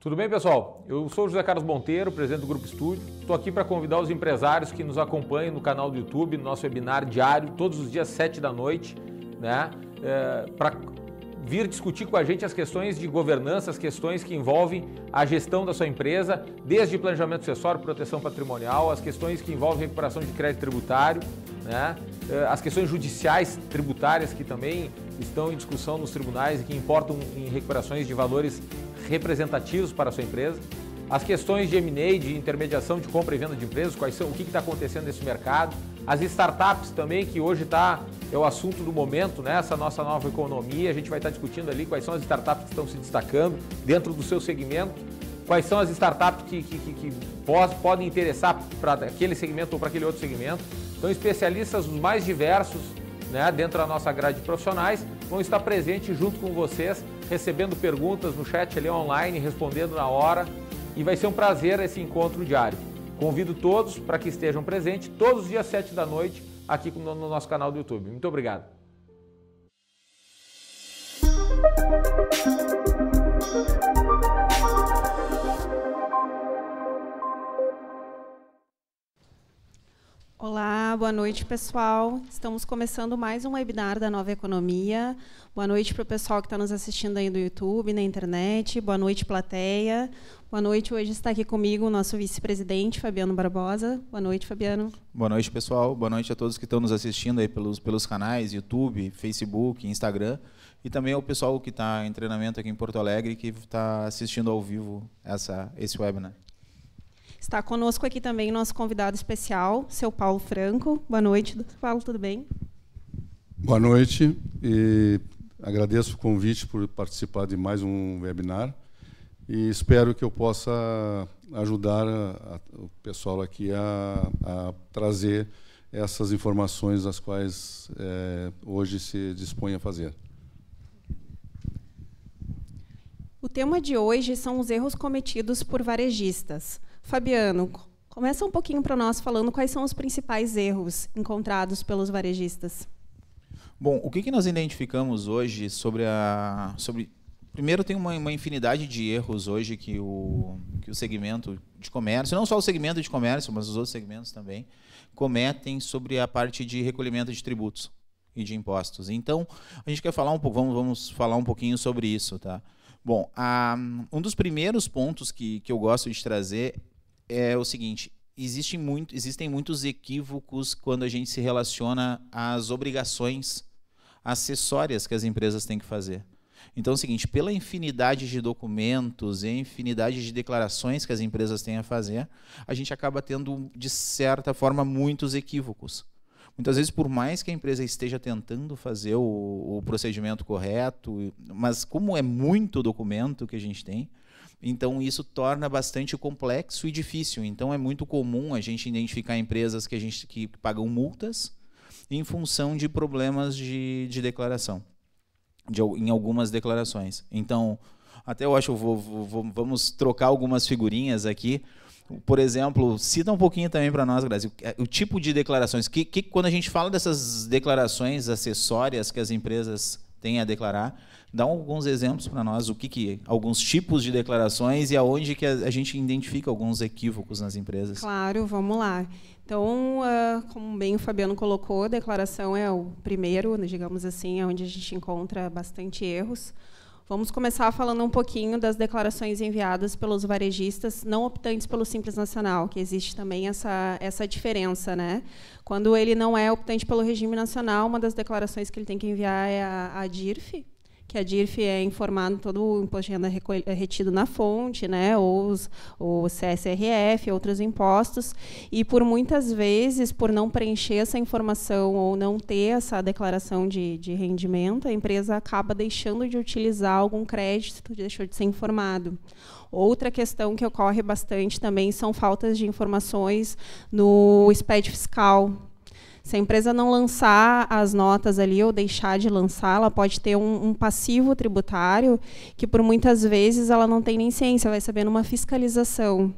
Tudo bem, pessoal? Eu sou o José Carlos Monteiro, presidente do Grupo Estúdio. Estou aqui para convidar os empresários que nos acompanham no canal do YouTube, no nosso webinar diário, todos os dias, 7 da noite, né? É, para vir discutir com a gente as questões de governança, as questões que envolvem a gestão da sua empresa, desde planejamento sucessório, proteção patrimonial, as questões que envolvem recuperação de crédito tributário, né? É, as questões judiciais tributárias que também estão em discussão nos tribunais e que importam em recuperações de valores representativos para a sua empresa. As questões de M&A, de intermediação de compra e venda de empresas, quais são, o que está acontecendo nesse mercado. As startups também, que hoje está, é o assunto do momento, né? essa nossa nova economia. A gente vai estar discutindo ali quais são as startups que estão se destacando dentro do seu segmento, quais são as startups que, que, que, que podem interessar para aquele segmento ou para aquele outro segmento. Então, especialistas os mais diversos né, dentro da nossa grade de profissionais vão estar presentes junto com vocês, recebendo perguntas no chat ali online, respondendo na hora. E vai ser um prazer esse encontro diário. Convido todos para que estejam presentes todos os dias 7 da noite aqui no nosso canal do YouTube. Muito obrigado. Olá, boa noite, pessoal. Estamos começando mais um webinar da Nova Economia. Boa noite para o pessoal que está nos assistindo aí no YouTube, na internet. Boa noite, plateia. Boa noite. Hoje está aqui comigo o nosso vice-presidente, Fabiano Barbosa. Boa noite, Fabiano. Boa noite, pessoal. Boa noite a todos que estão nos assistindo aí pelos, pelos canais YouTube, Facebook, Instagram. E também ao pessoal que está em treinamento aqui em Porto Alegre que está assistindo ao vivo essa, esse webinar. Está conosco aqui também nosso convidado especial, seu Paulo Franco. Boa noite, Paulo, tudo bem? Boa noite e agradeço o convite por participar de mais um webinar e espero que eu possa ajudar a, a, o pessoal aqui a, a, trazer essas informações as quais é, hoje se dispõe a fazer. O tema de hoje são os erros cometidos por varejistas. Fabiano, começa um pouquinho para nós falando quais são os principais erros encontrados pelos varejistas. Bom, o que, que nós identificamos hoje sobre a. Sobre, primeiro, tem uma, uma infinidade de erros hoje que o, que o segmento de comércio, não só o segmento de comércio, mas os outros segmentos também, cometem sobre a parte de recolhimento de tributos e de impostos. Então, a gente quer falar um pouco, vamos, vamos falar um pouquinho sobre isso, tá? Bom, a, um dos primeiros pontos que, que eu gosto de trazer é o seguinte: existe muito, existem muitos equívocos quando a gente se relaciona às obrigações acessórias que as empresas têm que fazer. Então é o seguinte, pela infinidade de documentos e infinidade de declarações que as empresas têm a fazer, a gente acaba tendo, de certa forma, muitos equívocos. Muitas vezes, por mais que a empresa esteja tentando fazer o, o procedimento correto, mas como é muito documento que a gente tem, então isso torna bastante complexo e difícil. Então é muito comum a gente identificar empresas que a gente que pagam multas em função de problemas de, de declaração, de, em algumas declarações. Então até eu acho vou, vou, vamos trocar algumas figurinhas aqui. Por exemplo, cita um pouquinho também para nós, Brasil, o tipo de declarações. Que, que quando a gente fala dessas declarações acessórias que as empresas têm a declarar, Dá alguns exemplos para nós, o que, que alguns tipos de declarações e aonde que a, a, gente identifica alguns equívocos nas empresas. Claro, vamos lá. Então, uh, como bem o Fabiano colocou, a declaração é o primeiro, digamos assim, é onde a gente encontra bastante erros. Vamos começar falando um pouquinho das declarações enviadas pelos varejistas não optantes pelo Simples Nacional, que existe também essa, essa diferença. Né? Quando ele não é optante pelo regime nacional, uma das declarações que ele tem que enviar é a, a DIRF, que a DIRF é informado todo o imposto de renda é retido na fonte, né, ou os, o CSRF, outros impostos, e por muitas vezes, por não preencher essa informação ou não ter essa declaração de, de rendimento, a empresa acaba deixando de utilizar algum crédito, deixou de ser informado. Outra questão que ocorre bastante também são faltas de informações no SPED fiscal, se a empresa não lançar as notas ali ou deixar de lançar, ela pode ter um, um, passivo tributário que, por muitas vezes, ela não tem nem ciência, vai saber numa fiscalização.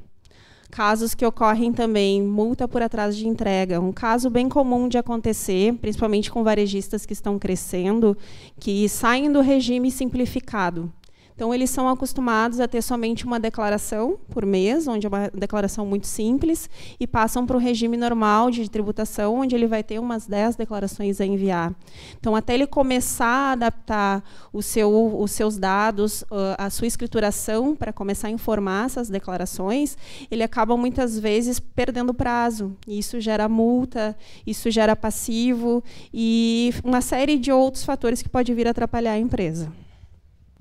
Casos que ocorrem também, multa por atraso de entrega. Um caso bem comum de acontecer, principalmente com varejistas que estão crescendo, que saem do regime simplificado. Então, eles são acostumados a ter somente uma declaração por mês, onde é uma declaração muito simples, e passam para o regime normal de tributação, onde ele vai ter umas 10 declarações a enviar. Então, até ele começar a adaptar o seu, os seus dados, a sua escrituração, para começar a informar essas declarações, ele acaba muitas vezes perdendo prazo. Isso gera multa, isso gera passivo e uma série de outros fatores que pode vir a atrapalhar a empresa.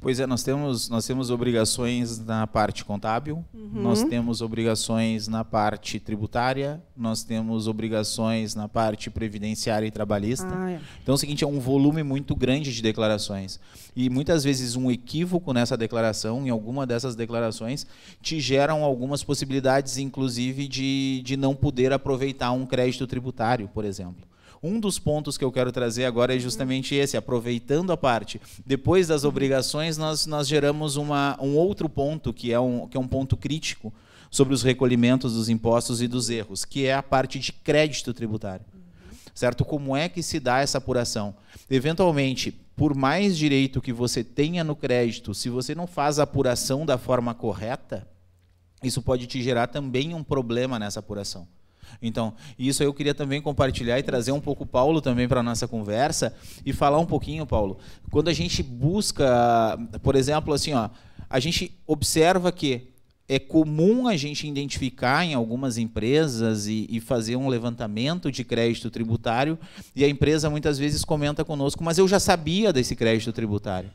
Pois é, nós temos, nós temos obrigações na parte contábil, uhum. nós temos obrigações na parte tributária, nós temos obrigações na parte previdenciária e trabalhista. Ah, é. Então é o seguinte, é um volume muito grande de declarações. E muitas vezes um equívoco nessa declaração, em alguma dessas declarações, te geram algumas possibilidades, inclusive, de, de não poder aproveitar um crédito tributário, por exemplo. Um dos pontos que eu quero trazer agora é justamente esse, aproveitando a parte. Depois das obrigações, nós, nós geramos uma, um outro ponto, que é um, que é um ponto crítico sobre os recolhimentos dos impostos e dos erros, que é a parte de crédito tributário. Certo? Como é que se dá essa apuração? Eventualmente, por mais direito que você tenha no crédito, se você não faz a apuração da forma correta, isso pode te gerar também um problema nessa apuração. Então, isso eu queria também compartilhar e trazer um pouco o Paulo também para a nossa conversa e falar um pouquinho, Paulo. Quando a gente busca, por exemplo, assim, ó, a gente observa que é comum a gente identificar em algumas empresas e, e, fazer um levantamento de crédito tributário e a empresa muitas vezes comenta conosco, mas eu já sabia desse crédito tributário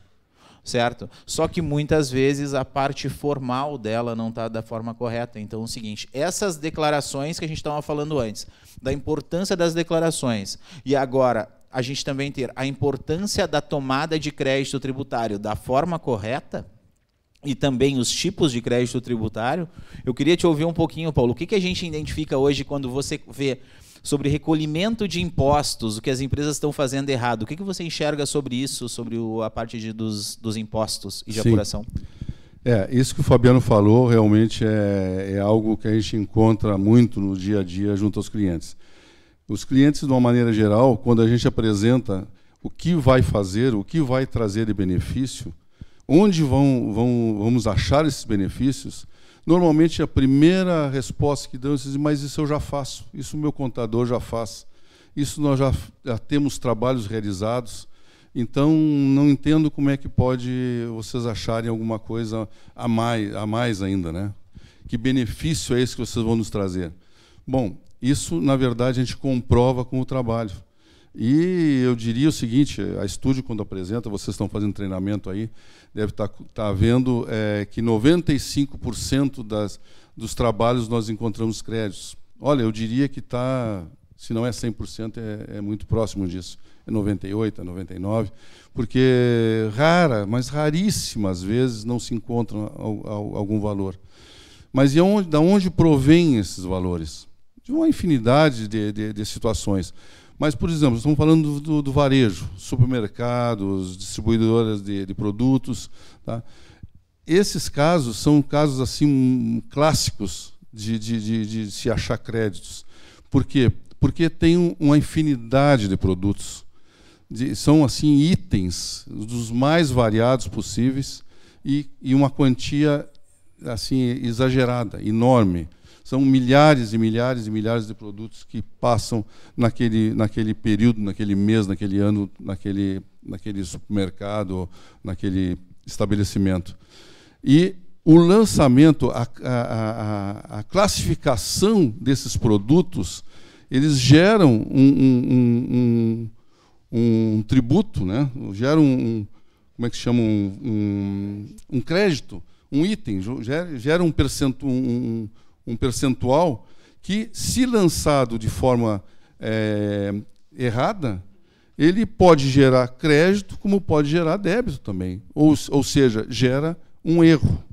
certo? Só que muitas vezes a parte formal dela não está da forma correta. Então, é o seguinte: essas declarações que a gente estava falando antes, da importância das declarações, e agora a gente também ter a importância da tomada de crédito tributário da forma correta e também os tipos de crédito tributário. Eu queria te ouvir um pouquinho, Paulo. O que, que a gente identifica hoje quando você vê sobre recolhimento de impostos, o que as empresas estão fazendo errado. O que, que você enxerga sobre isso, sobre o, a parte de, dos, dos impostos e de Sim. apuração? É, isso que o Fabiano falou realmente é, é algo que a gente encontra muito no dia a dia junto aos clientes. Os clientes, de uma maneira geral, quando a gente apresenta o que vai fazer, o que vai trazer de benefício, onde vão, vão, vamos achar esses benefícios, Normalmente a primeira resposta que dão é dizer, mas isso eu já faço, isso o meu contador já faz, isso nós já, já temos trabalhos realizados, então não entendo como é que pode vocês acharem alguma coisa a mais, a mais ainda, né? Que benefício é esse que vocês vão nos trazer? Bom, isso na verdade a gente comprova com o trabalho. E eu diria o seguinte: a estúdio, quando apresenta, vocês estão fazendo treinamento aí, deve estar, tá, tá vendo é, que 95% das, dos trabalhos nós encontramos créditos. Olha, eu diria que está, se não é 100%, é, é muito próximo disso. É 98%, é 99%, porque rara, mas raríssimas vezes não se encontra algum valor. Mas de onde, de onde provém esses valores? De uma infinidade de, de, de situações. Mas, por exemplo, estamos falando do, do varejo, supermercados, distribuidoras de, de produtos. Tá? Esses casos são casos assim clássicos de, de, de, se achar créditos. Por quê? Porque tem uma infinidade de produtos. São assim itens dos mais variados possíveis e, e uma quantia assim exagerada, enorme. São milhares e milhares e milhares de produtos que passam naquele, naquele período, naquele mês, naquele ano, naquele, naquele supermercado, naquele estabelecimento. E o lançamento, a, a, a, a classificação desses produtos, eles geram um, um, um, um tributo, né? geram um, como é que chama, um, um, crédito, um item, gera, um, percentual, um, um percentual que, se lançado de forma é, errada, ele pode gerar crédito, como pode gerar débito também. Ou, ou seja, gera um erro.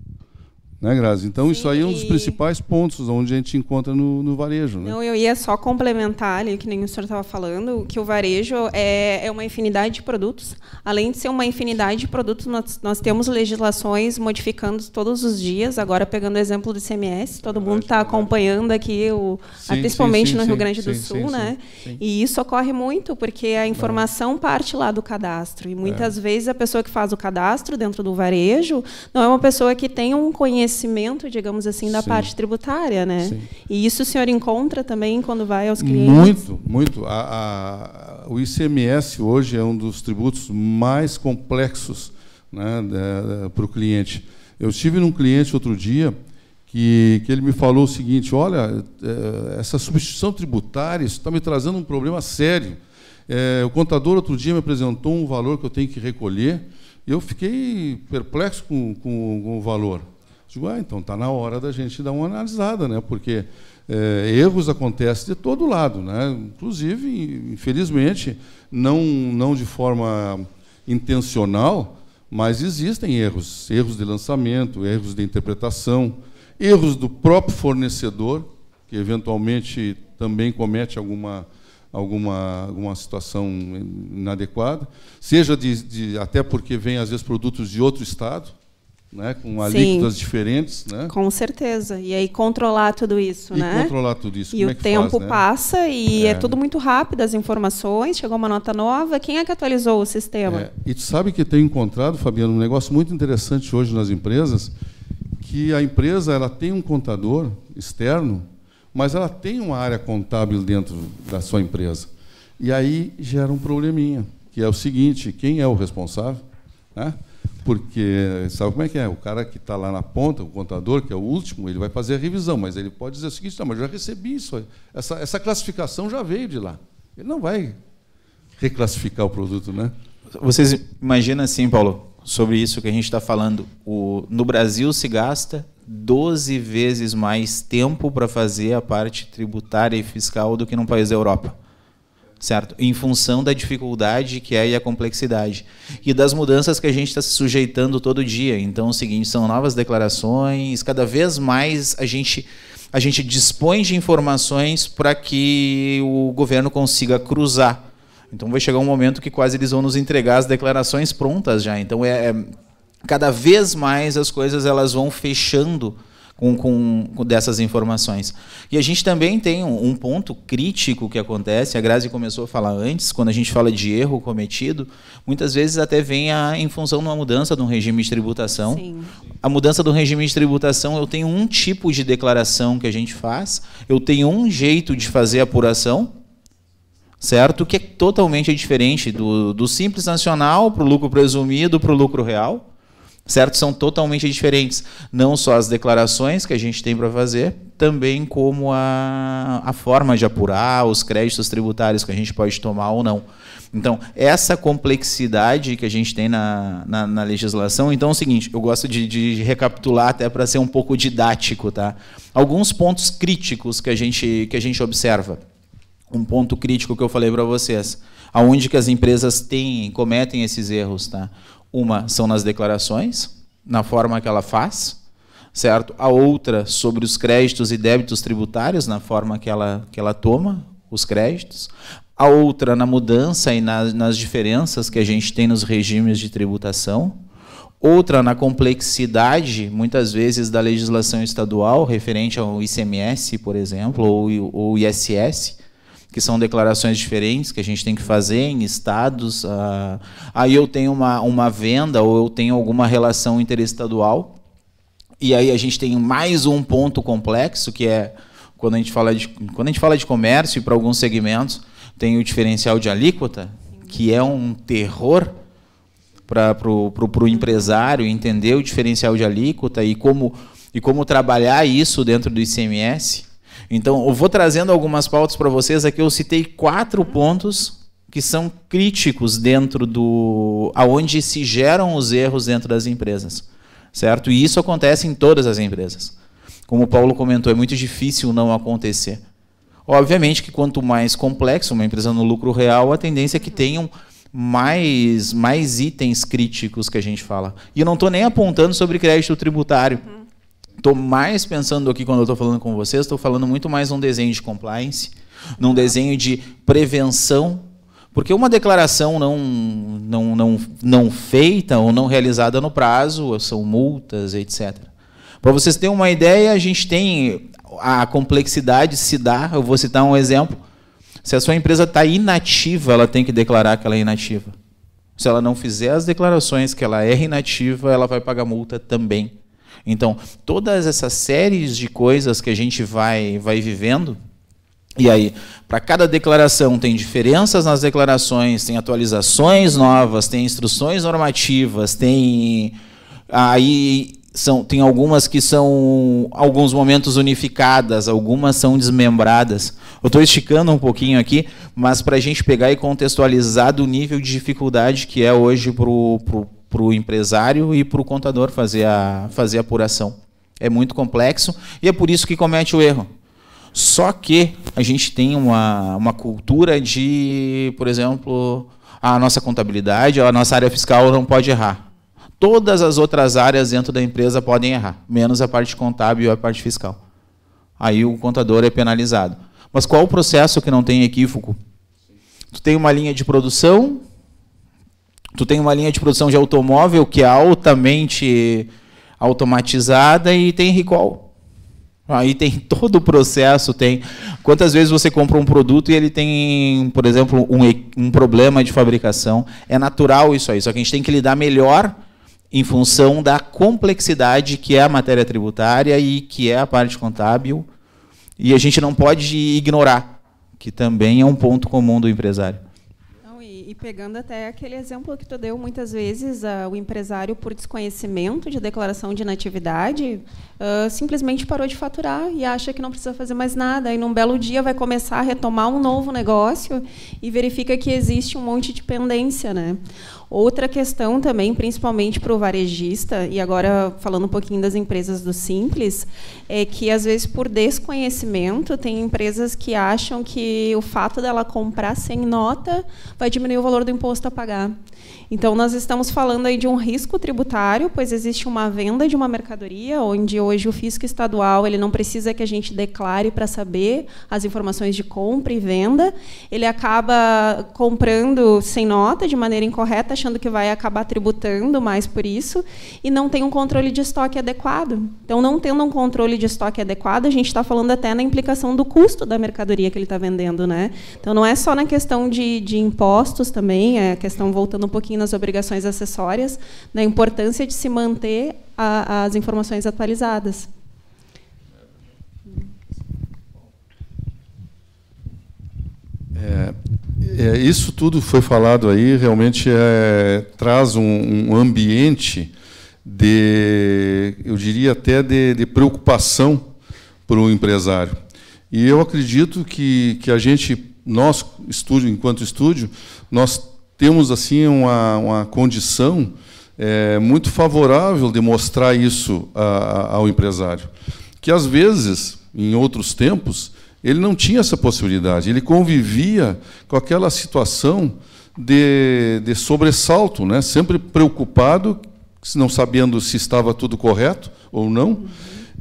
Né, Grazi? Então, Sim, isso aí é um dos principais pontos onde a gente encontra no, no varejo. Né? Não, eu ia só complementar ali, que nem o senhor estava falando, que o varejo é, é uma infinidade de produtos. Além de ser uma infinidade de produtos, nós, nós temos legislações modificando todos os dias. Agora, pegando o exemplo do ICMS, todo mundo está acompanhando aqui, o, Sim, principalmente sim, no Rio Grande do sim, Sul, sim, né? sim, sim. E isso ocorre muito, porque a informação parte lá do cadastro. E É. muitas vezes a pessoa que faz o cadastro dentro do varejo não é uma pessoa que tem um conhecimento, digamos assim, da Sim. parte tributária, né? Sim. E isso o senhor encontra também quando vai aos clientes? Muito, muito. A- a- o ICMS hoje é um dos tributos mais complexos né, para o cliente. Eu estive num cliente outro dia que, que ele me falou o seguinte: olha, eh, essa substituição tributária está me trazendo um problema sério. Eh, o contador outro dia me apresentou um valor que eu tenho que recolher e eu fiquei perplexo com, com, com o valor. Digo, ah, então está na hora da gente dar uma analisada, né? porque eh, erros acontecem de todo lado, né? inclusive, infelizmente, não, não de forma intencional, mas existem erros, erros de lançamento, erros de interpretação, erros do próprio fornecedor, que eventualmente também comete alguma, alguma, alguma situação inadequada, seja de, de, até porque vem, às vezes, produtos de outro estado, né, com Sim. alíquotas diferentes, né? Com certeza. E aí controlar tudo isso, E né? controlar tudo isso. E como o é tempo faz, né? passa e é. É. tudo muito rápido, as informações, chegou uma nota nova, quem é que atualizou o sistema? É, e tu sabe que tenho encontrado, Fabiano, um negócio muito interessante hoje nas empresas, que a empresa ela tem um contador externo, mas ela tem uma área contábil dentro da sua empresa. E aí gera um probleminha, que é o seguinte, quem é o responsável? Né? Porque sabe como é que é? O cara que está lá na ponta, o contador, que é o último, ele vai fazer a revisão, mas ele pode dizer o seguinte, não, mas já recebi isso, essa, essa classificação já veio de lá. Ele não vai reclassificar o produto, né? Vocês imaginam assim, Paulo, sobre isso que a gente está falando. O, no Brasil se gasta 12 vezes mais tempo para fazer a parte tributária e fiscal do que num país da Europa. Certo? Em função da dificuldade que é e a complexidade. E das mudanças que a gente está se sujeitando todo dia. Então, é o seguinte, são novas declarações, cada vez mais a gente, a gente dispõe de informações para que o governo consiga cruzar. Então vai chegar um momento que quase eles vão nos entregar as declarações prontas já. Então é, é cada vez mais as coisas elas vão fechando com, com, com dessas informações. E a gente também tem um, um, ponto crítico que acontece, a Grazi começou a falar antes, quando a gente fala de erro cometido, muitas vezes até vem a, em função de uma mudança de um regime de tributação. Sim. A mudança do regime de tributação, eu tenho um tipo de declaração que a gente faz, eu tenho um jeito de fazer a apuração, certo? Que é totalmente diferente do, do simples nacional para o lucro presumido para o lucro real, certo? São totalmente diferentes. Não só as declarações que a gente tem para fazer, também como a, a forma de apurar, os créditos tributários que a gente pode tomar ou não. Então, essa complexidade que a gente tem na, na, na legislação. Então, é o seguinte: eu gosto de, de recapitular até para ser um pouco didático. Tá? Alguns pontos críticos que a gente, que a gente observa um ponto crítico que eu falei para vocês. Aonde que as empresas têm, cometem esses erros, tá? Uma são nas declarações, na forma que ela faz, certo? A outra sobre os créditos e débitos tributários, na forma que ela, que ela toma os créditos. A outra na mudança e nas, nas diferenças que a gente tem nos regimes de tributação. Outra na complexidade, muitas vezes, da legislação estadual, referente ao ICMS, por exemplo, ou, ou ISS, que são declarações diferentes que a gente tem que fazer em estados. Uh, aí eu tenho uma, uma venda ou eu tenho alguma relação interestadual. E aí a gente tem mais um ponto complexo, que é quando a gente fala de, quando a gente fala de comércio e para alguns segmentos, tem o diferencial de alíquota, que é um terror para o empresário entender o diferencial de alíquota e como, e como trabalhar isso dentro do ICMS. Então, eu vou trazendo algumas pautas para vocês. Aqui eu citei quatro pontos que são críticos dentro do aonde se geram os erros dentro das empresas, certo? E isso acontece em todas as empresas. Como o Paulo comentou, é muito difícil não acontecer. Obviamente que quanto mais complexo uma empresa no lucro real, a tendência é que tenham mais, mais itens críticos que a gente fala. E eu não estou nem apontando sobre crédito tributário. Estou mais pensando aqui quando eu estou falando com vocês, estou falando muito mais num desenho de compliance, num desenho de prevenção, porque uma declaração não, não, não, não feita ou não realizada no prazo são multas, etc. Para vocês terem uma ideia, a gente tem a complexidade se dá. Eu vou citar um exemplo. Se a sua empresa está inativa, ela tem que declarar que ela é inativa. Se ela não fizer as declarações que ela é inativa, ela vai pagar multa também. Então, todas essas séries de coisas que a gente vai, vai vivendo, e aí, para cada declaração tem diferenças nas declarações, tem atualizações novas, tem instruções normativas, tem aí são, tem algumas que são alguns momentos unificadas, algumas são desmembradas. Eu estou esticando um pouquinho aqui, mas para a gente pegar e contextualizar do nível de dificuldade que é hoje para para o empresário e para o contador fazer a, fazer a apuração. É muito complexo e é por isso que comete o erro. Só que a gente tem uma, uma cultura de, por exemplo, a nossa contabilidade, a nossa área fiscal não pode errar. Todas as outras áreas dentro da empresa podem errar, menos a parte contábil e a parte fiscal. Aí o contador é penalizado. Mas qual o processo que não tem equívoco? Tu tem uma linha de produção, Tu tem uma linha de produção de automóvel que é altamente automatizada e tem recall. Aí tem todo o processo, tem quantas vezes você compra um produto e ele tem, por exemplo, um, um problema de fabricação. É natural isso aí, só que a gente tem que lidar melhor em função da complexidade que é a matéria tributária e que é a parte contábil. E a gente não pode ignorar, que também é um ponto comum do empresário pegando até aquele exemplo que tu deu, muitas vezes uh, o empresário, por desconhecimento de declaração de inatividade, uh, simplesmente parou de faturar e acha que não precisa fazer mais nada. E num belo dia vai começar a retomar um novo negócio e verifica que existe um monte de pendência. Né? Outra questão também, principalmente para o varejista, e agora falando um pouquinho das empresas do Simples, é que, às vezes, por desconhecimento, tem empresas que acham que o fato dela comprar sem nota vai diminuir o valor do imposto a pagar. Então, nós estamos falando aí de um risco tributário, pois existe uma venda de uma mercadoria, onde hoje o fisco estadual ele não precisa que a gente declare para saber as informações de compra e venda. Ele acaba comprando sem nota, de maneira incorreta, achando que vai acabar tributando mais por isso, e não tem um controle de estoque adequado. Então, não tendo um controle de estoque adequado, a gente está falando até na implicação do custo da mercadoria que ele está vendendo. Né? Então, não é só na questão de, de impostos também, é a questão voltando um pouquinho nas obrigações acessórias, na importância de se manter a, as informações atualizadas. É, é, isso tudo foi falado aí, realmente é, traz um, um, ambiente de, eu diria até de, de preocupação para o empresário. E eu acredito que, que a gente, nós, estúdio, enquanto estúdio, nós temos assim uma, uma condição é, muito favorável de mostrar isso a, a, ao empresário, que às vezes, em outros tempos, ele não tinha essa possibilidade. Ele convivia com aquela situação de, de sobressalto, né? sempre preocupado, não sabendo se estava tudo correto ou não.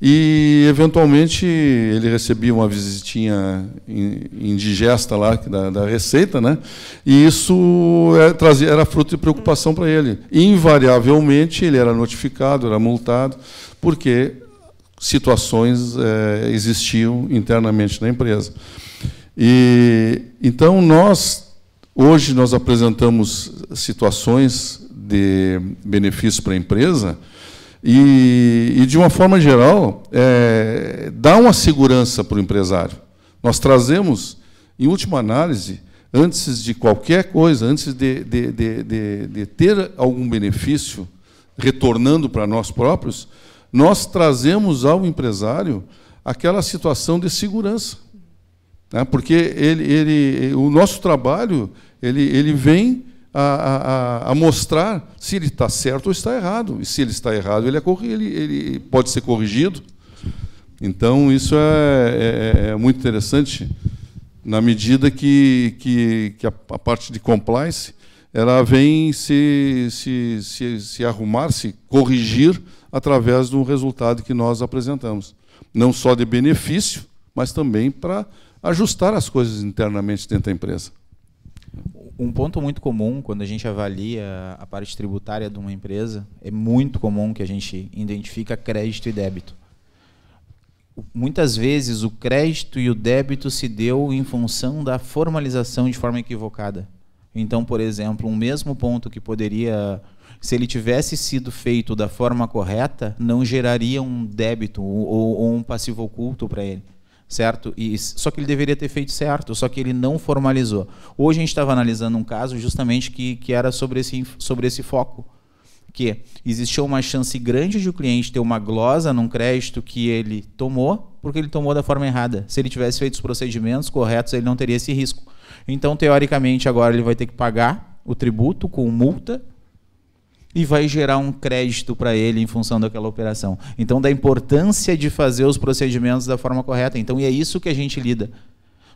E, eventualmente, ele recebia uma visitinha indigesta lá da, da Receita, né? e isso era, é, era fruto de preocupação para ele. Invariavelmente, ele era notificado, era multado, porque situações é, existiam internamente na empresa. E, então, nós, hoje, nós apresentamos situações de benefício para a empresa e, e de uma forma geral, é, dá uma segurança para o empresário. Nós trazemos, em última análise, antes de qualquer coisa, antes de, de, de, de ter algum benefício retornando para nós próprios, nós trazemos ao empresário aquela situação de segurança. Né? Porque ele, ele, o nosso trabalho ele, ele vem a, a, a mostrar se ele está certo ou está errado. E se ele está errado, ele, é, ele, ele pode ser corrigido. Então, isso é, é, é muito interessante, na medida que, que, que a, a, parte de compliance ela vem se, se, se, se arrumar, se corrigir através do resultado que nós apresentamos. Não só de benefício, mas também para ajustar as coisas internamente dentro da empresa. Um ponto muito comum quando a gente avalia a parte tributária de uma empresa, é muito comum que a gente identifica crédito e débito. Muitas vezes o crédito e o débito se deu em função da formalização de forma equivocada. Então, por exemplo, um mesmo ponto que poderia, se ele tivesse sido feito da forma correta, não geraria um débito ou, ou um passivo oculto para ele certo? E, só que ele deveria ter feito certo, só que ele não formalizou. Hoje a gente estava analisando um caso justamente que, que era sobre esse, sobre esse foco, que existia uma chance grande de o cliente ter uma glosa num crédito que ele tomou, porque ele tomou da forma errada. Se ele tivesse feito os procedimentos corretos, ele não teria esse risco. Então, teoricamente, agora ele vai ter que pagar o tributo com multa e vai gerar um crédito para ele em função daquela operação. Então, da importância de fazer os procedimentos da forma correta. Então, e é isso que a gente lida.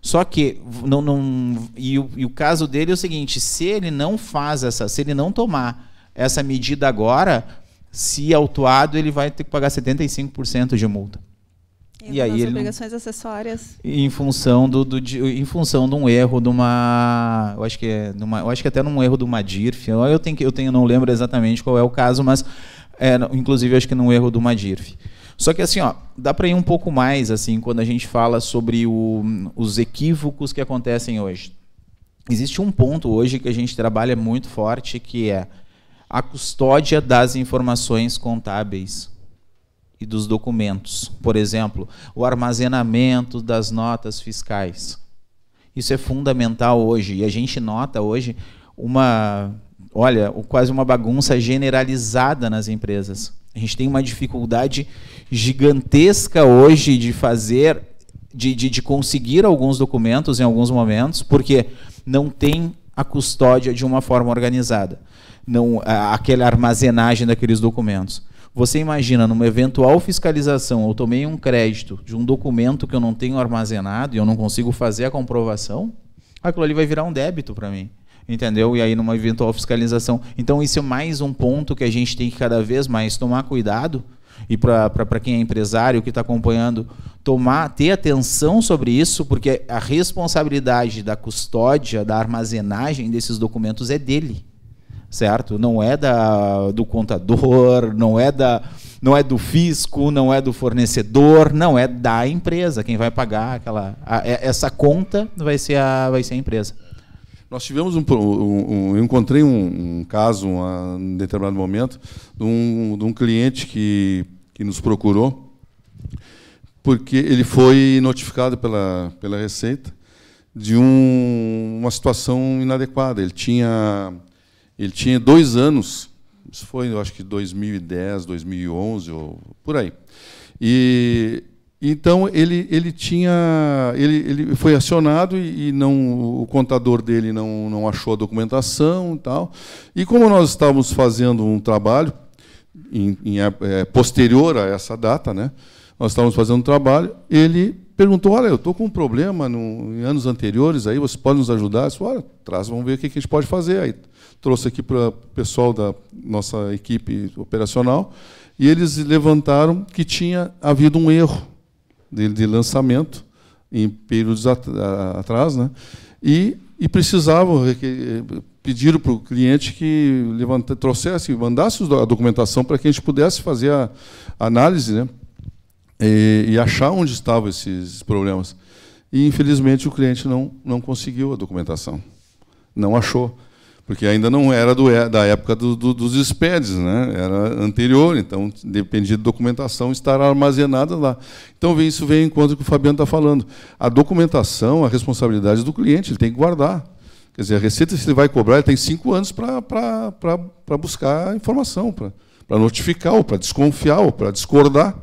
Só que não, não e, o, e o caso dele é o seguinte: se ele não faz essa, se ele não tomar essa medida agora, se autuado, ele vai ter que pagar 75% de multa e aí ele obrigações não... acessórias em função do, do de, em função de um erro de uma eu acho que é numa, eu acho que até num erro de uma DIRF eu tenho eu tenho não lembro exatamente qual é o caso mas é, inclusive acho que num erro de uma DIRF. Só que assim ó dá para ir um pouco mais assim quando a gente fala sobre o, os equívocos que acontecem hoje. Existe um ponto hoje que a gente trabalha muito forte que é a custódia das informações contábeis e dos documentos. Por exemplo, o armazenamento das notas fiscais. Isso é fundamental hoje e a gente nota hoje uma, olha, quase uma bagunça generalizada nas empresas. A gente tem uma dificuldade gigantesca hoje de fazer, de, de, de conseguir alguns documentos em alguns momentos, porque não tem a custódia de uma forma organizada, não aquela armazenagem daqueles documentos. Você imagina, numa eventual fiscalização, eu tomei um crédito de um documento que eu não tenho armazenado e eu não consigo fazer a comprovação, aquilo ali vai virar um débito para mim. Entendeu? E aí, numa eventual fiscalização. Então, isso é mais um ponto que a gente tem que cada vez mais tomar cuidado. E para quem é empresário que está acompanhando, tomar, ter atenção sobre isso, porque a responsabilidade da custódia, da armazenagem desses documentos é dele certo? Não é da, do contador, não é da não é do fisco, não é do fornecedor, não é da empresa. Quem vai pagar aquela a, é, essa conta vai ser a vai ser a empresa. Nós tivemos um, um, um eu encontrei um, um caso em determinado momento de um, de um cliente que que nos procurou porque ele foi notificado pela pela Receita de um, uma situação inadequada. Ele tinha ele tinha dois anos, isso foi, eu acho que 2010, 2011, ou por aí. E então ele, ele tinha, ele, ele foi acionado e, e não, o contador dele não, não achou a documentação e tal. E como nós estávamos fazendo um trabalho em, em é, posterior a essa data, né? Nós estávamos fazendo um trabalho, ele perguntou, olha, eu estou com um problema no, em anos anteriores, aí você pode nos ajudar? Eu disse, olha, traz, vamos ver o que a gente pode fazer. Aí trouxe aqui para o pessoal da nossa equipe operacional, e eles levantaram que tinha havido um erro de, de lançamento em períodos at atrás, né? e, e precisavam, pediram para o cliente que levanta, trouxesse, mandasse a documentação para que a gente pudesse fazer a análise né? e, e achar onde estavam esses problemas. E, infelizmente, o cliente não, não conseguiu a documentação, não achou porque ainda não era do, da época do, do, dos SPEDs, né? era anterior, então dependia de documentação estar armazenada lá. Então isso vem em conta que o Fabiano está falando. A documentação, a responsabilidade do cliente, ele tem que guardar. Quer dizer, a Receita, se ele vai cobrar, ele tem cinco anos para buscar informação, para notificar, ou para desconfiar, ou para discordar.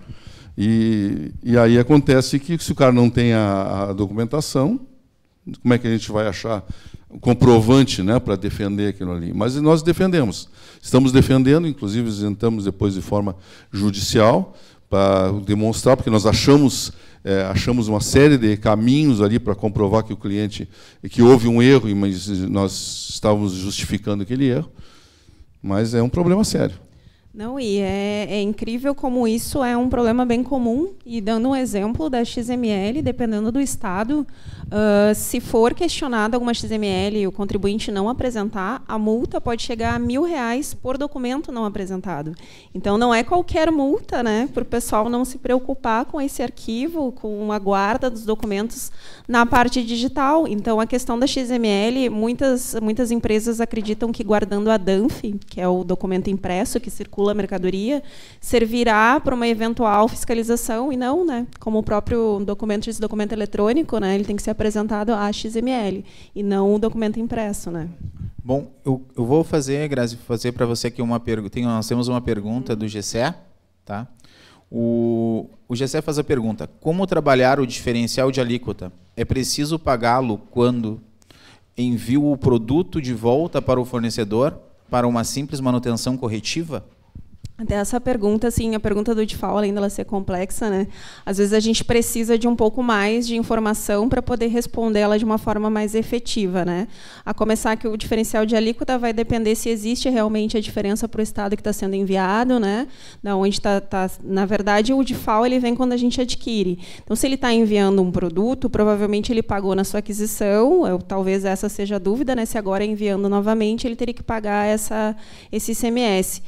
E, e aí acontece que, se o cara não tem a, a documentação, como é que a gente vai achar comprovante né, para defender aquilo ali. Mas nós defendemos. Estamos defendendo, inclusive isentamos depois de forma judicial, para demonstrar, porque nós achamos é, achamos uma série de caminhos ali para comprovar que o cliente que houve um erro, mas nós estávamos justificando aquele erro, mas é um problema sério. Não, e é, é, incrível como isso é um problema bem comum. E dando um exemplo da XML, dependendo do estado, uh, se for questionada alguma XML e o contribuinte não apresentar, a multa pode chegar a mil reais por documento não apresentado. Então, não é qualquer multa, né, para o pessoal não se preocupar com esse arquivo, com a guarda dos documentos na parte digital. Então, a questão da XML, muitas, muitas empresas acreditam que guardando a DANF, que é o documento impresso que circula a mercadoria, servirá para uma eventual fiscalização e não, né? Como o próprio documento, esse documento eletrônico, né? Ele tem que ser apresentado a XML e não o documento impresso, né? Bom, eu, eu vou fazer, Grazi, fazer para você aqui uma pergunta. Nós temos uma pergunta do GCE, tá? O, o GCE faz a pergunta: como trabalhar o diferencial de alíquota? É preciso pagá-lo quando envio o produto de volta para o fornecedor para uma simples manutenção corretiva? Até essa pergunta, assim, a pergunta do DIFAL, além dela ser complexa, né, às vezes a gente precisa de um pouco mais de informação para poder responder ela de uma forma mais efetiva. Né? A começar que o diferencial de alíquota vai depender se existe realmente a diferença para o estado que está sendo enviado, né? da onde está... Tá, na verdade, o DIFAL ele vem quando a gente adquire. Então, se ele está enviando um produto, provavelmente ele pagou na sua aquisição, talvez essa seja a dúvida, né? se agora enviando novamente, ele teria que pagar essa, esse ICMS.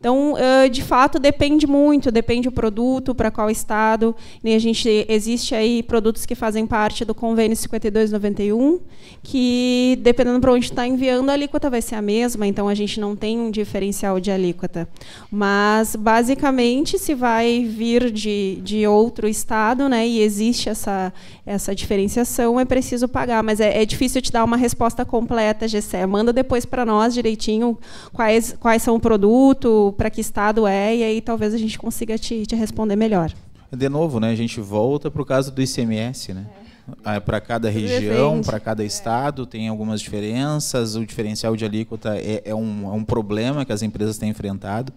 Então, de fato, depende muito, depende o produto, para qual estado. E a gente existe aí produtos que fazem parte do convênio 5291, que dependendo para onde está enviando, a alíquota vai ser a mesma, então a gente não tem um diferencial de alíquota. Mas basicamente, se vai vir de, de outro estado, né, e existe essa essa diferenciação, é preciso pagar. Mas é, é difícil te dar uma resposta completa, Gessé. Manda depois para nós direitinho quais quais são o produto para que estado é, e aí talvez a gente consiga te, te responder melhor. De novo, né, a gente volta para o caso do ICMS, né? É. Para cada região, para cada estado, tem algumas diferenças. O diferencial de alíquota é, é, um, é um problema que as empresas têm enfrentado.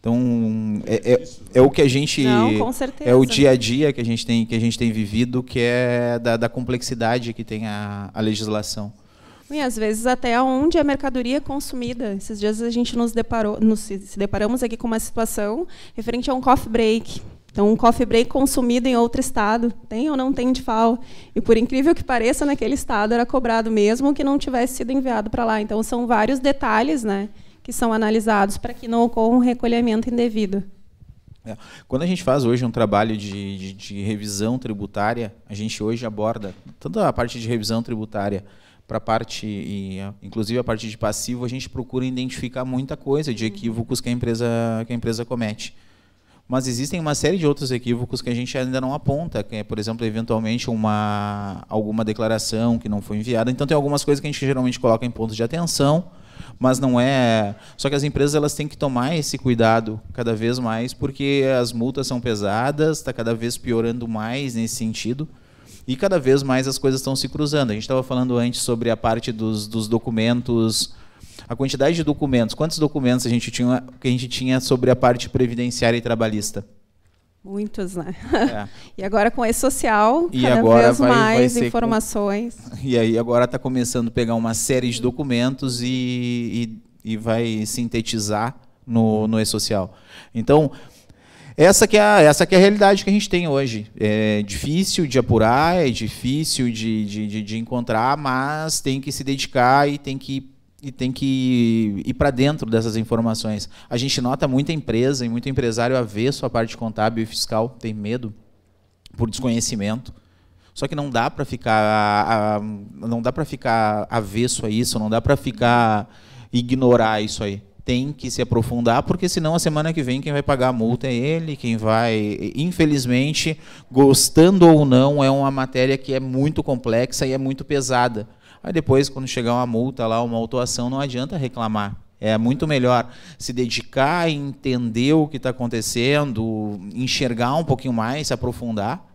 Então é, é, é, o que a gente Não, é o dia a dia que a gente tem que a gente tem vivido, que é da, da complexidade que tem a, a legislação. E às vezes até onde a mercadoria é consumida. Esses dias a gente nos deparou, nos, se deparamos aqui com uma situação referente a um coffee break. Então, um coffee break consumido em outro estado, tem ou não tem de FAO? E por incrível que pareça, naquele estado era cobrado mesmo que não tivesse sido enviado para lá. Então, são vários detalhes, né, que são analisados para que não ocorra um recolhimento indevido. É. Quando a gente faz hoje um trabalho de, de, de revisão tributária, a gente hoje aborda toda a parte de revisão tributária para a parte, e, inclusive a parte de passivo, a gente procura identificar muita coisa de equívocos que a empresa, que a empresa comete. Mas existem uma série de outros equívocos que a gente ainda não aponta, que é, por exemplo, eventualmente uma alguma declaração que não foi enviada. Então tem algumas coisas que a gente geralmente coloca em pontos de atenção, mas não é. Só que as empresas elas têm que tomar esse cuidado cada vez mais, porque as multas são pesadas, está cada vez piorando mais nesse sentido. E cada vez mais as coisas estão se cruzando. A gente estava falando antes sobre a parte dos, dos documentos, a quantidade de documentos. Quantos documentos a gente tinha, que a gente tinha sobre a parte previdenciária e trabalhista? Muitos, né? É. e agora com esse social, e cada agora vez vai, mais vai informações. Com... E aí agora está começando a pegar uma série de documentos e, e, e vai sintetizar no, no e-social. Então, essa que, é a, essa que é a realidade que a gente tem hoje. É difícil de apurar, é difícil de, de, de, de encontrar, mas tem que se dedicar e tem que e tem que ir para dentro dessas informações. A gente nota muita empresa e muito empresário avesso à parte contábil e fiscal, tem medo por desconhecimento. Só que não dá para ficar não dá para ficar avesso a isso, não dá para ficar ignorar isso aí tem que se aprofundar, porque senão a semana que vem quem vai pagar a multa é ele, quem vai, infelizmente, gostando ou não, é uma matéria que é muito complexa e é muito pesada. Aí depois, quando chegar uma multa lá, uma autuação, não adianta reclamar. É muito melhor se dedicar a entender o que está acontecendo, enxergar um pouquinho mais, se aprofundar,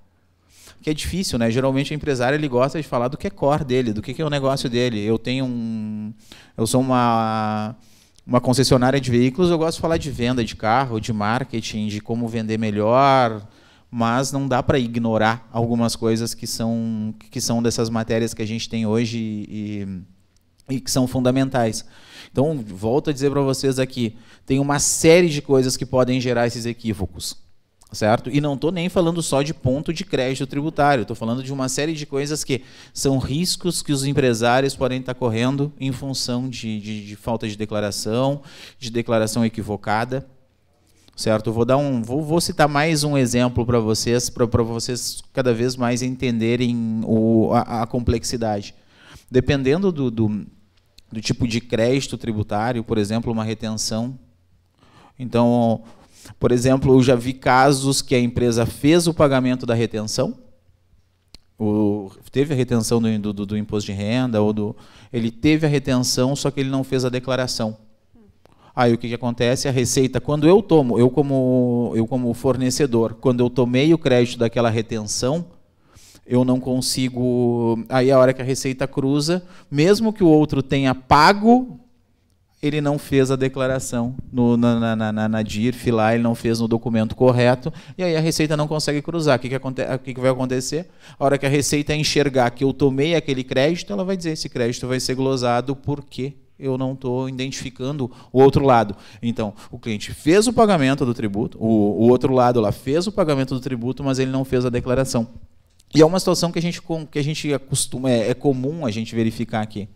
que é difícil, né? Geralmente o empresário ele gosta de falar do que é core dele, do que é o negócio dele. Eu tenho um, eu sou uma uma concessionária de veículos, eu gosto de falar de venda de carro, de marketing, de como vender melhor, mas não dá para ignorar algumas coisas que são, que são dessas matérias que a gente tem hoje e, e que são fundamentais. Então, volto a dizer para vocês aqui, tem uma série de coisas que podem gerar esses equívocos certo? E não estou nem falando só de ponto de crédito tributário, estou falando de uma série de coisas que são riscos que os empresários podem estar correndo em função de, de, de falta de declaração, de declaração equivocada, certo? vou dar um, vou, vou citar mais um exemplo para vocês, para vocês cada vez mais entenderem o, a, a complexidade. Dependendo do, do, do tipo de crédito tributário, por exemplo, uma retenção, então por exemplo, eu já vi casos que a empresa fez o pagamento da retenção, o, teve a retenção do, do, do, imposto de renda, ou do, ele teve a retenção, só que ele não fez a declaração. Aí o que, que acontece? A receita, quando eu tomo, eu como, eu como fornecedor, quando eu tomei o crédito daquela retenção, eu não consigo. Aí a hora que a receita cruza, mesmo que o outro tenha pago ele não fez a declaração no, na, na, na, na DIRF lá, ele não fez no documento correto, e aí a Receita não consegue cruzar. O que, que, aconte, o que, que vai acontecer? A hora que a Receita enxergar que eu tomei aquele crédito, ela vai dizer, esse crédito vai ser glosado porque eu não estou identificando o outro lado. Então, o cliente fez o pagamento do tributo, o, o outro lado lá fez o pagamento do tributo, mas ele não fez a declaração. E é uma situação que a gente, que a gente acostuma, é, é comum a gente verificar aqui.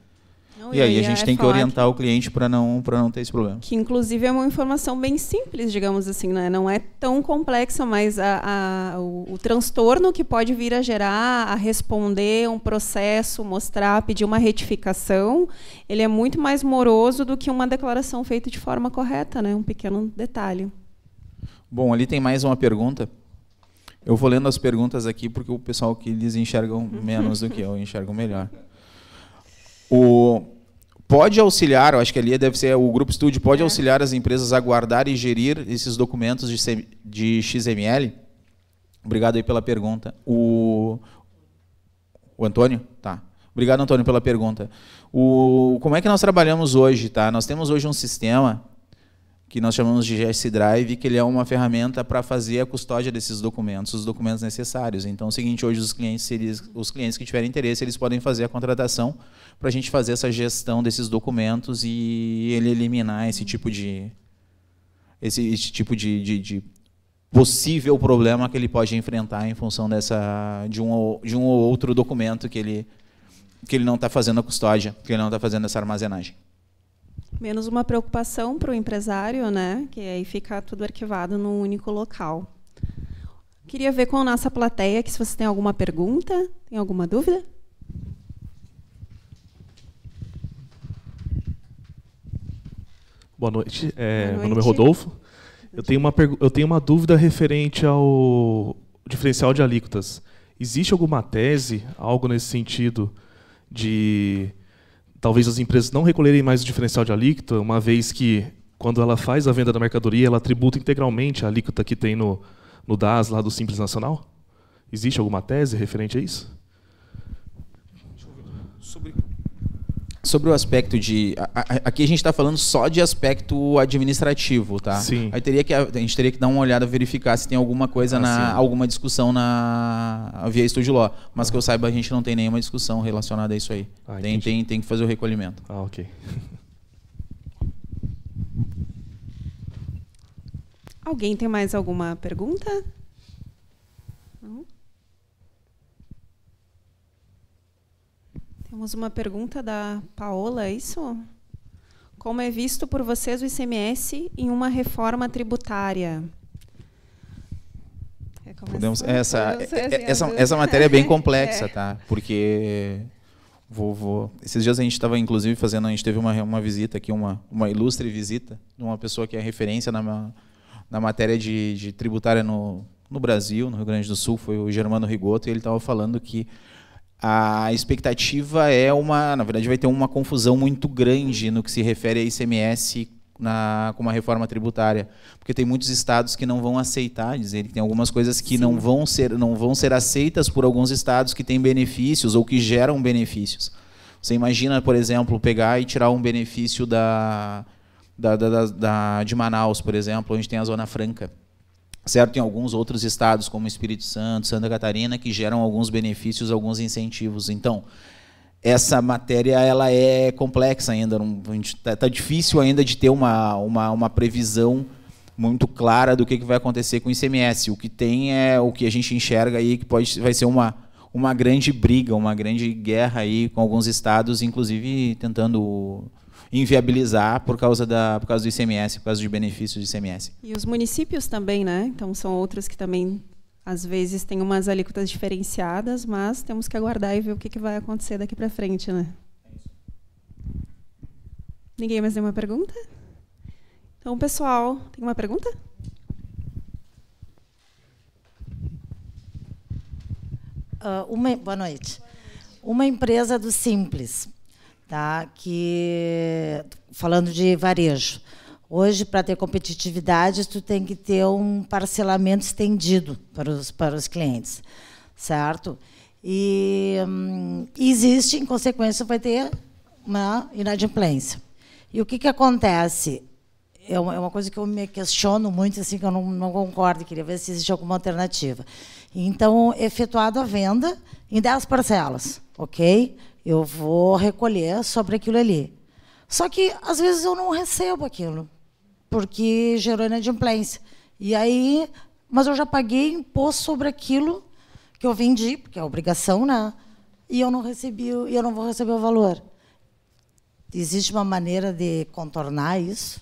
Não, e, aí a gente é tem que orientar que, o cliente para não não ter esse problema. Que inclusive é uma informação bem simples, digamos assim, né? Não é tão complexa, mas a, a, o, o, transtorno que pode vir a gerar, a responder um processo, mostrar, pedir uma retificação, ele é muito mais moroso do que uma declaração feita de forma correta, né? Um pequeno detalhe. Bom, ali tem mais uma pergunta. Eu vou lendo as perguntas aqui porque o pessoal que eles enxergam menos do que eu enxergam melhor. O, pode auxiliar, eu acho que ali deve ser o Grupo Estúdio, pode é. auxiliar as empresas a guardar e gerir esses documentos de, de XML? Obrigado aí pela pergunta. O, o Antônio? Tá. Obrigado, Antônio, pela pergunta. O, como é que nós trabalhamos hoje? Tá? Nós temos hoje um sistema que nós chamamos de GS Drive, que ele é uma ferramenta para fazer a custódia desses documentos, os documentos necessários. Então, é o seguinte, hoje os clientes, eles, os clientes que tiverem interesse, eles podem fazer a contratação para a gente fazer essa gestão desses documentos e ele eliminar esse tipo de esse, esse tipo de, de, de, possível problema que ele pode enfrentar em função dessa de um de um ou outro documento que ele que ele não está fazendo a custódia, que ele não está fazendo essa armazenagem. Menos uma preocupação para o empresário, né? Que aí fica tudo arquivado num único local. Queria ver com a nossa plateia que se você tem alguma pergunta, tem alguma dúvida? Boa noite. É, Boa noite. Meu nome é Rodolfo. Eu tenho, uma eu tenho uma dúvida referente ao diferencial de alíquotas. Existe alguma tese, algo nesse sentido, de talvez as empresas não recolherem mais o diferencial de alíquota, uma vez que, quando ela faz a venda da mercadoria, ela tributa integralmente a alíquota que tem no, no DAS lá do Simples Nacional? Existe alguma tese referente a isso? Sobre sobre o aspecto de. A, a, aqui a gente está falando só de aspecto administrativo, tá? Sim. Aí teria que, a, a gente teria que dar uma olhada, verificar se tem alguma coisa, ah, na, alguma discussão na via Estúdio Law. Mas uhum. que eu saiba, a gente não tem nenhuma discussão relacionada a isso aí. Ah, tem, tem, tem que fazer o recolhimento. Ah, ok. Alguém tem mais alguma pergunta? Não? Temos uma pergunta da Paola, é isso? Como é visto por vocês o ICMS em uma reforma tributária? Podemos, essa, essa, essa matéria é bem complexa, tá? Porque vou, vou, esses dias a gente estava, inclusive, fazendo, a gente teve uma, uma visita aqui, uma, uma ilustre visita de uma pessoa que é referência na, na matéria de, de tributária no, no Brasil, no Rio Grande do Sul, foi o Germano Rigoto, e ele estava falando que a expectativa é uma, na verdade, vai ter uma confusão muito grande no que se refere a ICMS na, com uma reforma tributária, porque tem muitos estados que não vão aceitar, dizer que tem algumas coisas que não vão ser não vão ser aceitas por alguns estados que têm benefícios ou que geram benefícios. Você imagina, por exemplo, pegar e tirar um benefício da da, da, da, de Manaus, por exemplo, onde tem a Zona Franca. Certo, em alguns outros estados, como Espírito Santo, Santa Catarina, que geram alguns benefícios, alguns incentivos. Então, essa matéria ela é complexa ainda, está tá difícil ainda de ter uma, uma, uma previsão muito clara do que, que vai acontecer com o ICMS. O que tem é o que a gente enxerga aí que pode, vai ser uma, uma grande briga, uma grande guerra aí com alguns estados, inclusive tentando inviabilizar por causa, da, por causa do ICMS, por causa de benefícios do ICMS. E os municípios também, né? Então são outros que também às vezes têm umas alíquotas diferenciadas, mas temos que aguardar e ver o que, que vai acontecer daqui para frente, né? Ninguém mais tem uma pergunta? Então, pessoal, tem uma pergunta? Uh, uma, boa noite. Uma empresa do Simples, tá? que falando de varejo. Hoje, para ter competitividade, tu tem que ter um parcelamento estendido para os, para os clientes, certo? E hum, existe, em consequência, vai ter uma inadimplência. E o que, que acontece? é uma, é coisa que eu me questiono muito, assim, que eu não, não concordo, queria ver se existe alguma alternativa. Então, efetuado a venda em 10 parcelas, ok? Eu vou recolher sobre aquilo ali. Só que, às vezes, eu não recebo aquilo, porque gerou inadimplência. E aí, mas eu já paguei imposto sobre aquilo que eu vendi, porque é obrigação, né? E eu não recebi, e eu não vou receber o valor. Existe uma maneira de contornar isso?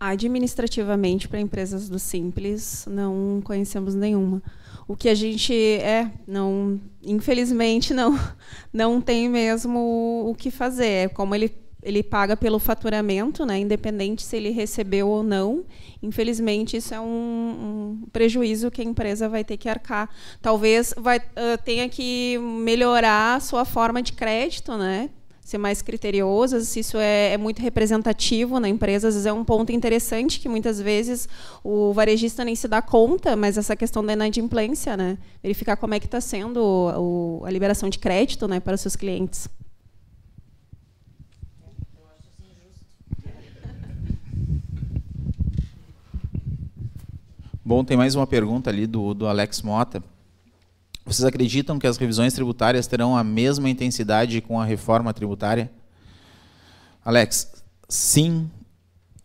Administrativamente, para empresas do Simples, não conhecemos nenhuma. O que a gente é, não, infelizmente, não, não tem mesmo o que fazer. É como ele, ele paga pelo faturamento, né, independente se ele recebeu ou não. Infelizmente, isso é um, um prejuízo que a empresa vai ter que arcar. Talvez vai, uh, tenha que melhorar a sua forma de crédito, né? Ser mais criterioso, se isso é, é, muito representativo na empresa, às vezes é um ponto interessante que muitas vezes o varejista nem se dá conta, mas essa questão da inadimplência, né? verificar como é que está sendo o, o, a liberação de crédito né, para os seus clientes. Bom, tem mais uma pergunta ali do, do Alex Mota. Vocês acreditam que as revisões tributárias terão a mesma intensidade com a reforma tributária? Alex, sim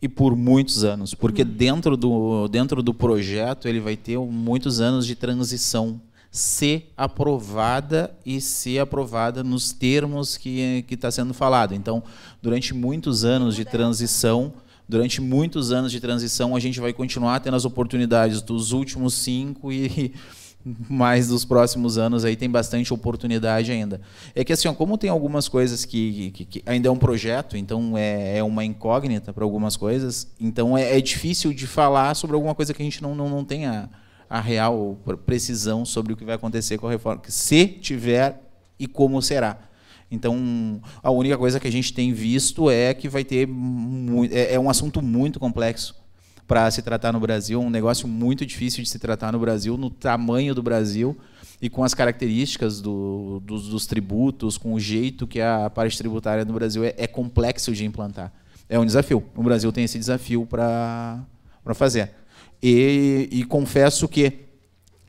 e por muitos anos, porque hum. dentro do, dentro do projeto ele vai ter muitos anos de transição, se aprovada e se aprovada nos termos que está sendo falado. Então, durante muitos anos de transição, durante muitos anos de transição, a gente vai continuar tendo as oportunidades dos últimos cinco e mais dos próximos anos aí tem bastante oportunidade ainda. É que assim, ó, como tem algumas coisas que, que, que, ainda é um projeto, então é, é uma incógnita para algumas coisas, então é, é, difícil de falar sobre alguma coisa que a gente não, não, não a real precisão sobre o que vai acontecer com a reforma, se tiver e como será. Então, a única coisa que a gente tem visto é que vai ter. É, é um assunto muito complexo para se tratar no Brasil, um negócio muito difícil de se tratar no Brasil, no tamanho do Brasil e com as características do, dos, dos, tributos, com o jeito que a parte tributária no Brasil é, é complexo de implantar. É um desafio. O Brasil tem esse desafio para fazer. E, e confesso que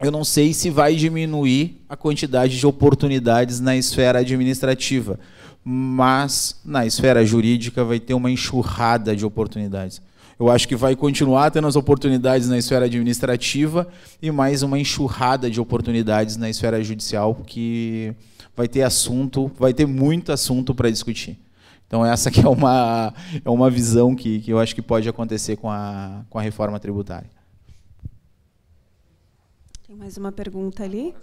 eu não sei se vai diminuir a quantidade de oportunidades na esfera administrativa, mas na esfera jurídica vai ter uma enxurrada de oportunidades. Eu acho que vai continuar tendo as oportunidades na esfera administrativa e mais uma enxurrada de oportunidades na esfera judicial que vai ter assunto, vai ter muito assunto para discutir. Então essa que é uma, é uma visão que, que eu acho que pode acontecer com a, com a reforma tributária. Tem mais uma pergunta ali?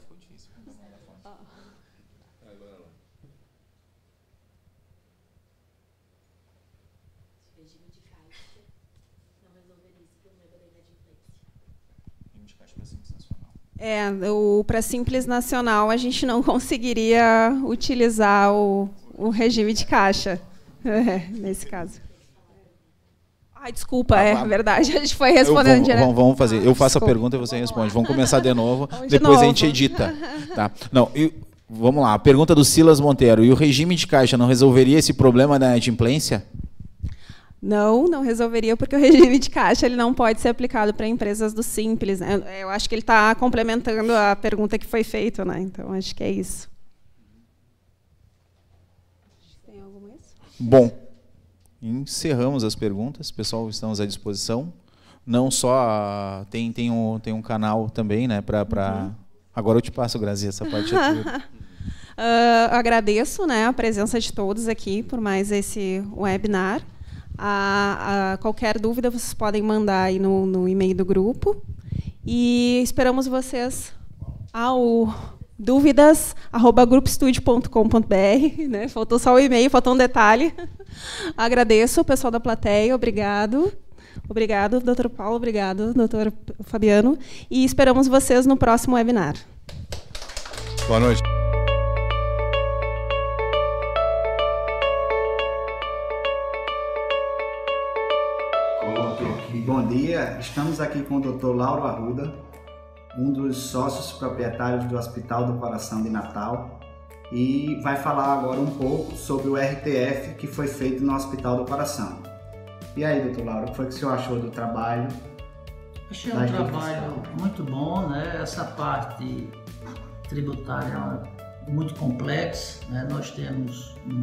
É, o para Simples Nacional a gente não conseguiria utilizar o, o regime de caixa, é, nesse caso. Ai, desculpa, é verdade, a gente foi respondendo direto. Vamos, vamos fazer, eu faço desculpa. a pergunta e você responde. Vamos começar de novo, de depois novo. a gente edita. Tá? Não, eu, vamos lá, a pergunta do Silas Monteiro. E o regime de caixa não resolveria esse problema da inadimplência? Não, não resolveria, porque o regime de caixa ele não pode ser aplicado para empresas do Simples. Né? Eu acho que ele está complementando a pergunta que foi feita, né? Então, acho que é isso. Tem algo mais? Bom, encerramos as perguntas. Pessoal, estamos à disposição. Não só tem, tem, um, tem um canal também, né? Pra, pra... Uhum. Agora eu te passo, Grazi, essa parte uh, agradeço né, a presença de todos aqui por mais esse webinar. A, a, qualquer dúvida vocês podem mandar aí no, no e-mail do grupo. E esperamos vocês ao dúvidas@grupostudio.com.br, né? Faltou só o e-mail, faltou um detalhe. Agradeço o pessoal da plateia, obrigado. Obrigado, doutor Paulo, obrigado, doutor Fabiano. E esperamos vocês no próximo webinar. Boa noite. Dia, estamos aqui com o Dr. Lauro Arruda, um dos sócios proprietários do Hospital do Coração de Natal, e vai falar agora um pouco sobre o RTF que foi feito no Hospital do Coração. E aí, doutor Lauro, o que foi que o senhor achou do trabalho? Achei um trabalho muito bom, né? Essa parte tributária é muito complexa, né? Nós temos um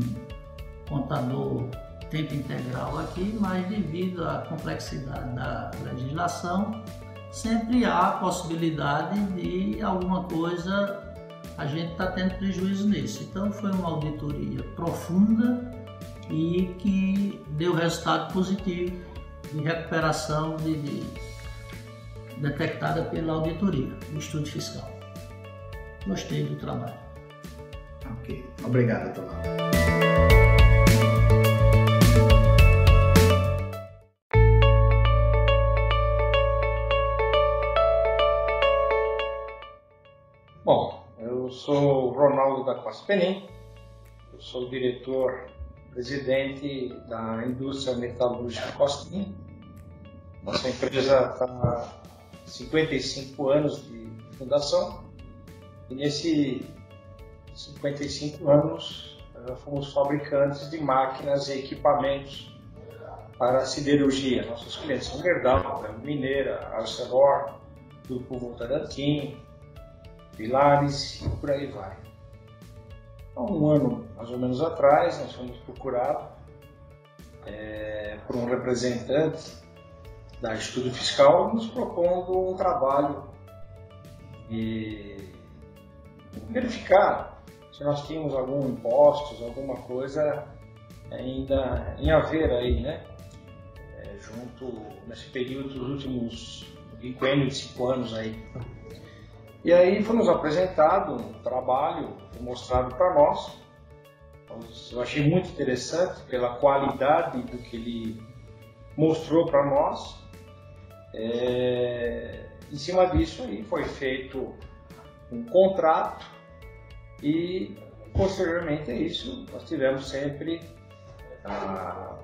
contador tempo integral aqui, mas devido à complexidade da legislação, sempre há a possibilidade de alguma coisa a gente está tendo prejuízo nisso. Então foi uma auditoria profunda e que deu resultado positivo de recuperação de, de, detectada pela auditoria, do estudo fiscal. Gostei do trabalho. Ok, obrigado, doutor. Sou Ronaldo da Costa Penim, eu sou diretor presidente da indústria metalúrgica Costinha. Nossa empresa está há 55 anos de fundação e nesses 55 anos fomos fabricantes de máquinas e equipamentos para siderurgia. Nossos clientes são Gerdau, Mineira, Arcelor, Grupo Votorantim, Pilares e por aí vai. Há um ano, mais ou menos atrás, nós fomos procurados é, por um representante da Estudo Fiscal nos propondo um trabalho de verificar se nós tínhamos algum impostos, alguma coisa ainda em haver aí, né? É, junto nesse período dos últimos 25 anos aí. E aí foi nos apresentado um trabalho mostrado para nós. Eu achei muito interessante pela qualidade do que ele mostrou para nós. É, em cima disso aí foi feito um contrato e posteriormente a isso nós tivemos sempre a,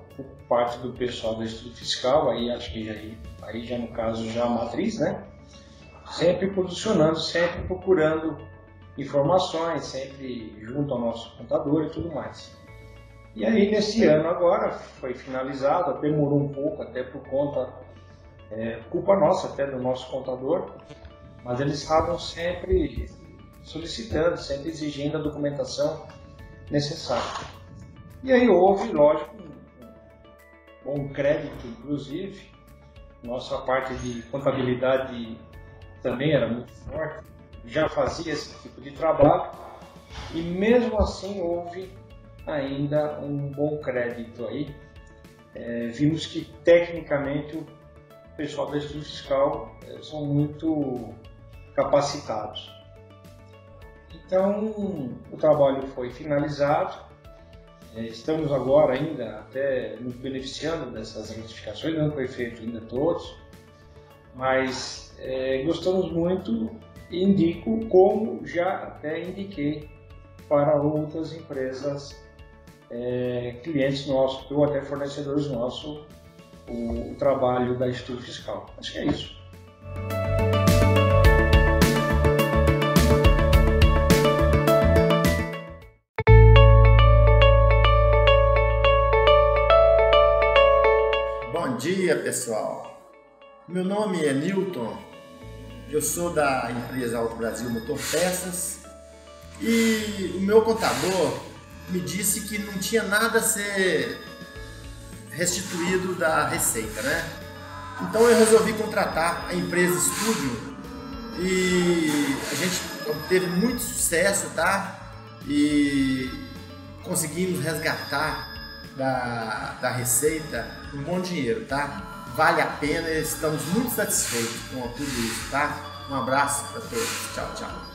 parte do pessoal do estudo fiscal, aí acho que aí, aí já no caso já a matriz, né? Sempre posicionando, sempre procurando informações, sempre junto ao nosso contador e tudo mais. E aí, nesse ano agora, foi finalizado, demorou um pouco, até por conta, é, culpa nossa até do nosso contador, mas eles estavam sempre solicitando, sempre exigindo a documentação necessária. E aí houve, lógico, um bom crédito, inclusive, nossa parte de contabilidade também era muito forte, já fazia esse tipo de trabalho e mesmo assim houve ainda um bom crédito aí. É, vimos que tecnicamente o pessoal da estudo fiscal é, são muito capacitados. Então o trabalho foi finalizado, é, estamos agora ainda até nos beneficiando dessas retificações, não foi feito ainda todos, mas é, gostamos muito e indico como já até indiquei para outras empresas, é, clientes nossos ou até fornecedores nossos, o, o trabalho da Estudo Fiscal. Acho que é isso. pessoal. Meu nome é Newton, eu sou da empresa Auto Brasil Motor Peças e o meu contador me disse que não tinha nada a ser restituído da receita, né? Então eu resolvi contratar a empresa Estúdio e a gente obteve muito sucesso, tá? E conseguimos resgatar da, da receita um bom dinheiro, tá? Vale a pena, estamos muito satisfeitos com tudo isso, tá? Um abraço para todos. Tchau, tchau.